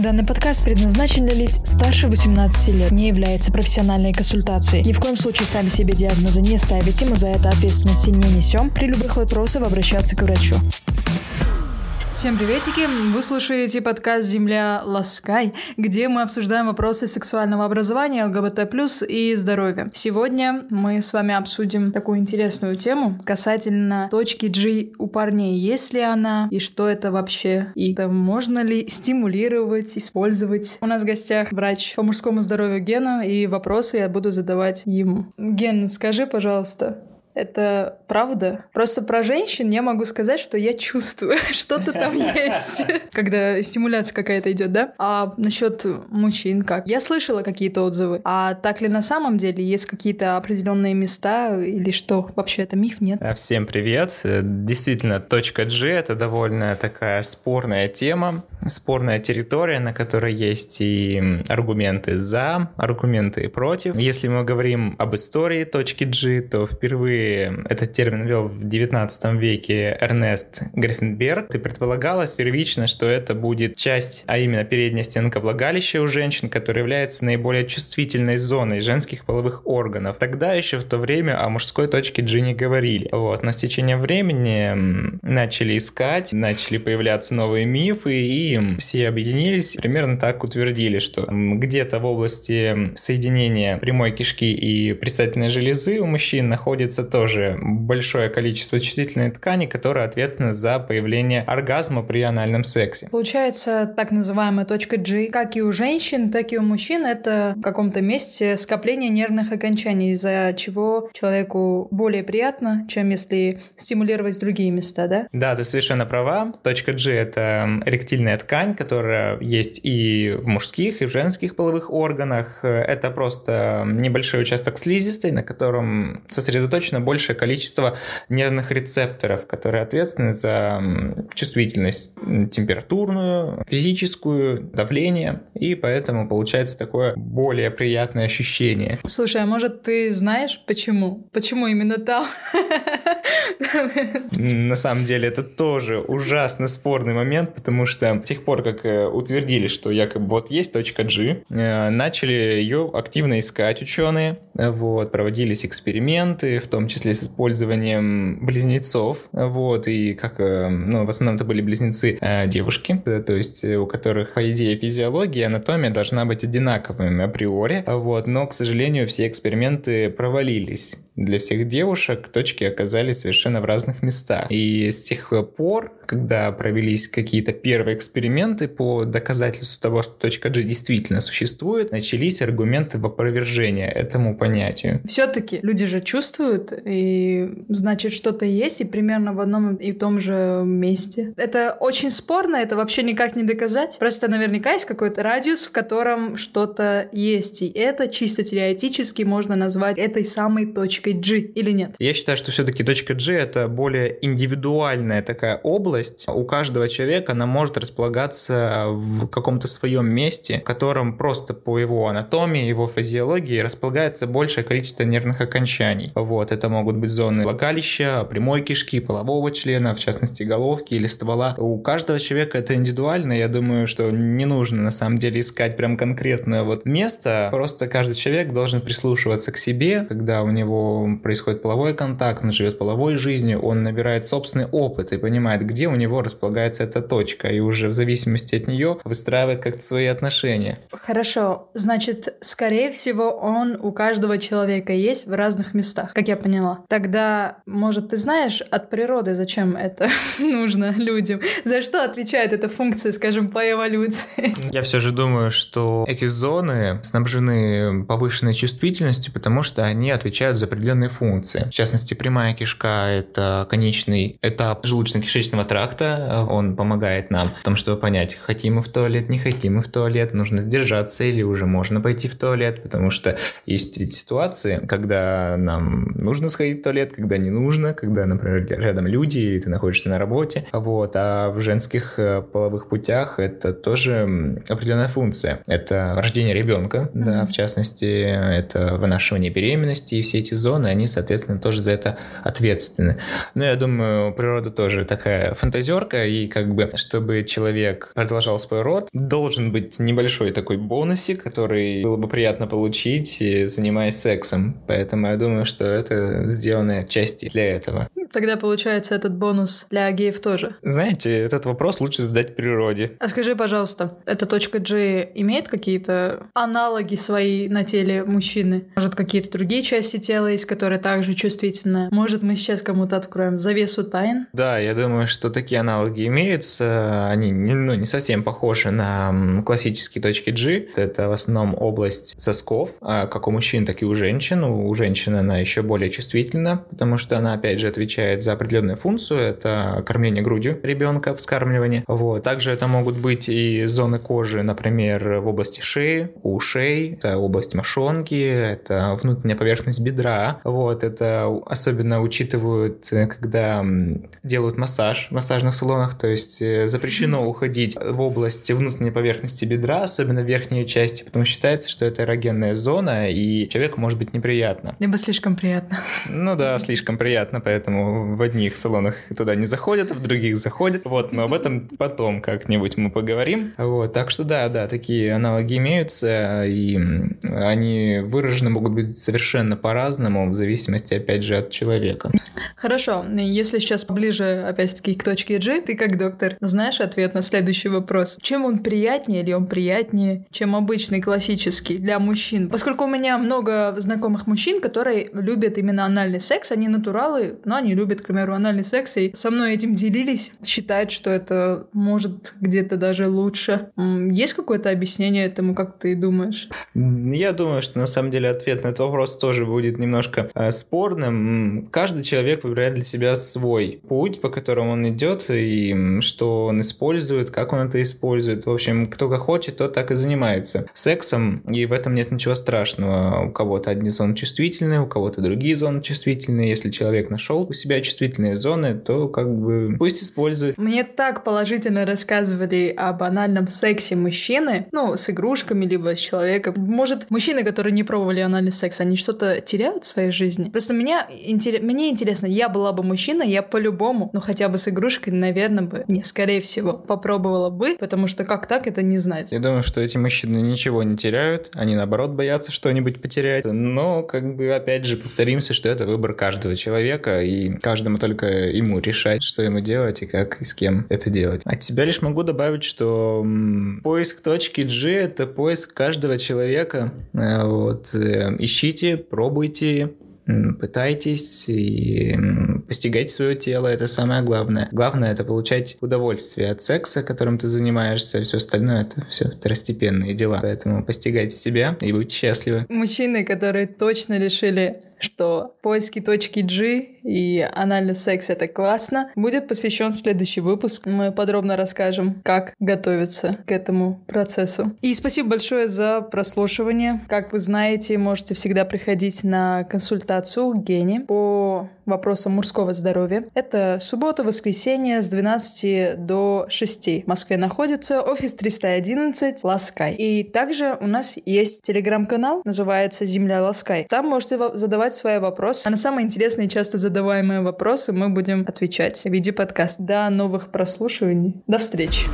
Данный подкаст предназначен для лиц старше 18 лет, не является профессиональной консультацией. Ни в коем случае сами себе диагнозы не ставите, мы за это ответственности не несем. При любых вопросах обращаться к врачу. Всем приветики! Вы слушаете подкаст «Земля Ласкай», где мы обсуждаем вопросы сексуального образования, ЛГБТ+, и здоровья. Сегодня мы с вами обсудим такую интересную тему касательно точки G у парней. Есть ли она, и что это вообще, и это можно ли стимулировать, использовать. У нас в гостях врач по мужскому здоровью Гена, и вопросы я буду задавать ему. Ген, скажи, пожалуйста, это правда. Просто про женщин я могу сказать, что я чувствую, что-то там есть, когда стимуляция какая-то идет, да? А насчет мужчин как? Я слышала какие-то отзывы. А так ли на самом деле? Есть какие-то определенные места или что? Вообще это миф, нет? Всем привет. Действительно, точка G — это довольно такая спорная тема, спорная территория, на которой есть и аргументы за, аргументы против. Если мы говорим об истории точки G, то впервые этот термин ввел в 19 веке Эрнест Гриффенберг, и предполагалось первично, что это будет часть, а именно передняя стенка влагалища у женщин, которая является наиболее чувствительной зоной женских половых органов. Тогда еще в то время о мужской точке G не говорили. Вот. Но с течением времени начали искать, начали появляться новые мифы, и все объединились, примерно так утвердили, что где-то в области соединения прямой кишки и предстательной железы у мужчин находится тоже большое количество чувствительной ткани, которая ответственна за появление оргазма при анальном сексе. Получается, так называемая точка G, как и у женщин, так и у мужчин, это в каком-то месте скопление нервных окончаний, из-за чего человеку более приятно, чем если стимулировать другие места, да? Да, ты совершенно права. Точка G — это эректильная ткань, которая есть и в мужских, и в женских половых органах. Это просто небольшой участок слизистой, на котором сосредоточено большее количество нервных рецепторов, которые ответственны за чувствительность температурную, физическую, давление, и поэтому получается такое более приятное ощущение. Слушай, а может ты знаешь почему? Почему именно там? На самом деле это тоже ужасно спорный момент, потому что тех пор, как э, утвердили, что якобы вот есть точка G, э, начали ее активно искать ученые, вот, проводились эксперименты, в том числе с использованием близнецов, вот, и как, э, ну, в основном это были близнецы э, девушки, то есть у которых, по идее, физиология анатомия должна быть одинаковыми априори, вот, но, к сожалению, все эксперименты провалились. Для всех девушек точки оказались совершенно в разных местах. И с тех пор, когда провелись какие-то первые эксперименты по доказательству того, что точка G действительно существует, начались аргументы в опровержение этому понятию. Все-таки люди же чувствуют, и значит что-то есть, и примерно в одном и том же месте. Это очень спорно, это вообще никак не доказать. Просто наверняка есть какой-то радиус, в котором что-то есть, и это чисто теоретически можно назвать этой самой точкой G, или нет? Я считаю, что все-таки точка G — это более индивидуальная такая область. У каждого человека она может располагаться в каком-то своем месте, в котором просто по его анатомии, его физиологии располагается большее количество нервных окончаний. Вот, это могут быть зоны влагалища, прямой кишки, полового члена, в частности головки или ствола. У каждого человека это индивидуально. Я думаю, что не нужно на самом деле искать прям конкретное вот место. Просто каждый человек должен прислушиваться к себе, когда у него происходит половой контакт, он живет половой жизнью, он набирает собственный опыт и понимает, где у него располагается эта точка, и уже в зависимости от нее выстраивает как-то свои отношения. Хорошо, значит, скорее всего, он у каждого человека есть в разных местах, как я поняла. Тогда, может, ты знаешь от природы, зачем это нужно людям? За что отвечает эта функция, скажем, по эволюции? Я все же думаю, что эти зоны снабжены повышенной чувствительностью, потому что они отвечают за определенные функции. В частности, прямая кишка — это конечный этап желудочно-кишечного тракта. Он помогает нам в том, чтобы понять, хотим мы в туалет, не хотим мы в туалет, нужно сдержаться или уже можно пойти в туалет, потому что есть видеть ситуации, когда нам нужно сходить в туалет, когда не нужно, когда, например, рядом люди, или ты находишься на работе. Вот. А в женских э, половых путях это тоже определенная функция. Это рождение ребенка, mm-hmm. да, в частности, это вынашивание беременности, и все эти зоны, они, соответственно, тоже за это ответственны. Но я думаю, природа тоже такая фантазерка, и как бы, чтобы человек продолжал свой род, должен быть небольшой такой бонусик, который было бы приятно получить, занимаясь сексом. Поэтому я думаю, что это сделано отчасти для этого. Тогда получается этот бонус для геев тоже. Знаете, этот вопрос лучше задать природе. А скажи, пожалуйста, эта точка G имеет какие-то аналоги свои на теле мужчины? Может, какие-то другие части тела есть, которые также чувствительны? Может, мы сейчас кому-то откроем завесу тайн? Да, я думаю, что такие аналоги имеются. Они ну, не совсем похожи на классические точки G. Это в основном область сосков, а как у мужчин, так и у женщин. У женщины она еще более чувствительна, потому что она, опять же, отвечает за определенную функцию. Это кормление грудью ребенка, вскармливание. Вот. Также это могут быть и зоны кожи, например, в области шеи, ушей, это область мошонки, это внутренняя поверхность бедра. Вот. Это особенно учитывают, когда делают массаж в массажных салонах, то есть э, запрещено уходить в область внутренней поверхности бедра, особенно в верхней части, потому что считается, что это эрогенная зона, и человеку может быть неприятно. Либо слишком приятно. Ну да, слишком приятно, поэтому в одних салонах туда не заходят, в других заходят. Вот, но об этом потом как-нибудь мы поговорим. Вот, так что да, да, такие аналоги имеются, и они выражены могут быть совершенно по-разному, в зависимости, опять же, от человека. Хорошо, если сейчас поближе, опять-таки, к точке G, ты как доктор знаешь ответ на следующий вопрос. Чем он приятнее или он приятнее, чем обычный классический для мужчин? Поскольку у меня много знакомых мужчин, которые любят именно анальный секс, они натуралы, но они любят, к примеру, анальный секс, и со мной этим делились, считают, что это может где-то даже лучше. Есть какое-то объяснение этому, как ты думаешь? Я думаю, что на самом деле ответ на этот вопрос тоже будет немножко э, спорным. Каждый человек выбирает для себя свой путь, по которому он идет, и что он использует, как он это использует. В общем, кто как хочет, тот так и занимается сексом, и в этом нет ничего страшного. У кого-то одни зоны чувствительные, у кого-то другие зоны чувствительные. Если человек нашел у себя чувствительные зоны, то как бы пусть использует. Мне так положительно рассказывали о банальном сексе мужчины, ну, с игрушками, либо с человеком. Может, мужчины, которые не пробовали анальный секс, они что-то теряют в своей жизни? Просто меня, интерес... мне интересно, я была бы мужчина, я по-любому, ну, хотя бы с игрушкой, наверное, бы, не, скорее всего, попробовала бы, потому что как так, это не знать. Я думаю, что эти мужчины ничего не теряют, они, наоборот, боятся что-нибудь потерять. Но, как бы, опять же, повторимся, что это выбор каждого человека, и каждому только ему решать, что ему делать и как и с кем это делать. От себя лишь могу добавить, что поиск точки G — это поиск каждого человека. Э, вот. Э, ищите, пробуйте, пытайтесь и постигайте свое тело, это самое главное. Главное это получать удовольствие от секса, которым ты занимаешься, а все остальное это все второстепенные дела. Поэтому постигайте себя и будьте счастливы. Мужчины, которые точно решили что поиски точки G и анальный секс — это классно. Будет посвящен следующий выпуск. Мы подробно расскажем, как готовиться к этому процессу. И спасибо большое за прослушивание. Как вы знаете, можете всегда приходить на консультацию к Гене по вопросам мужского здоровья. Это суббота, воскресенье с 12 до 6. В Москве находится офис 311 Ласкай. И также у нас есть телеграм-канал, называется «Земля Ласкай». Там можете задавать свои вопросы. А на самые интересные часто задаваемые вопросы мы будем отвечать в виде подкаста. До новых прослушиваний. До встречи.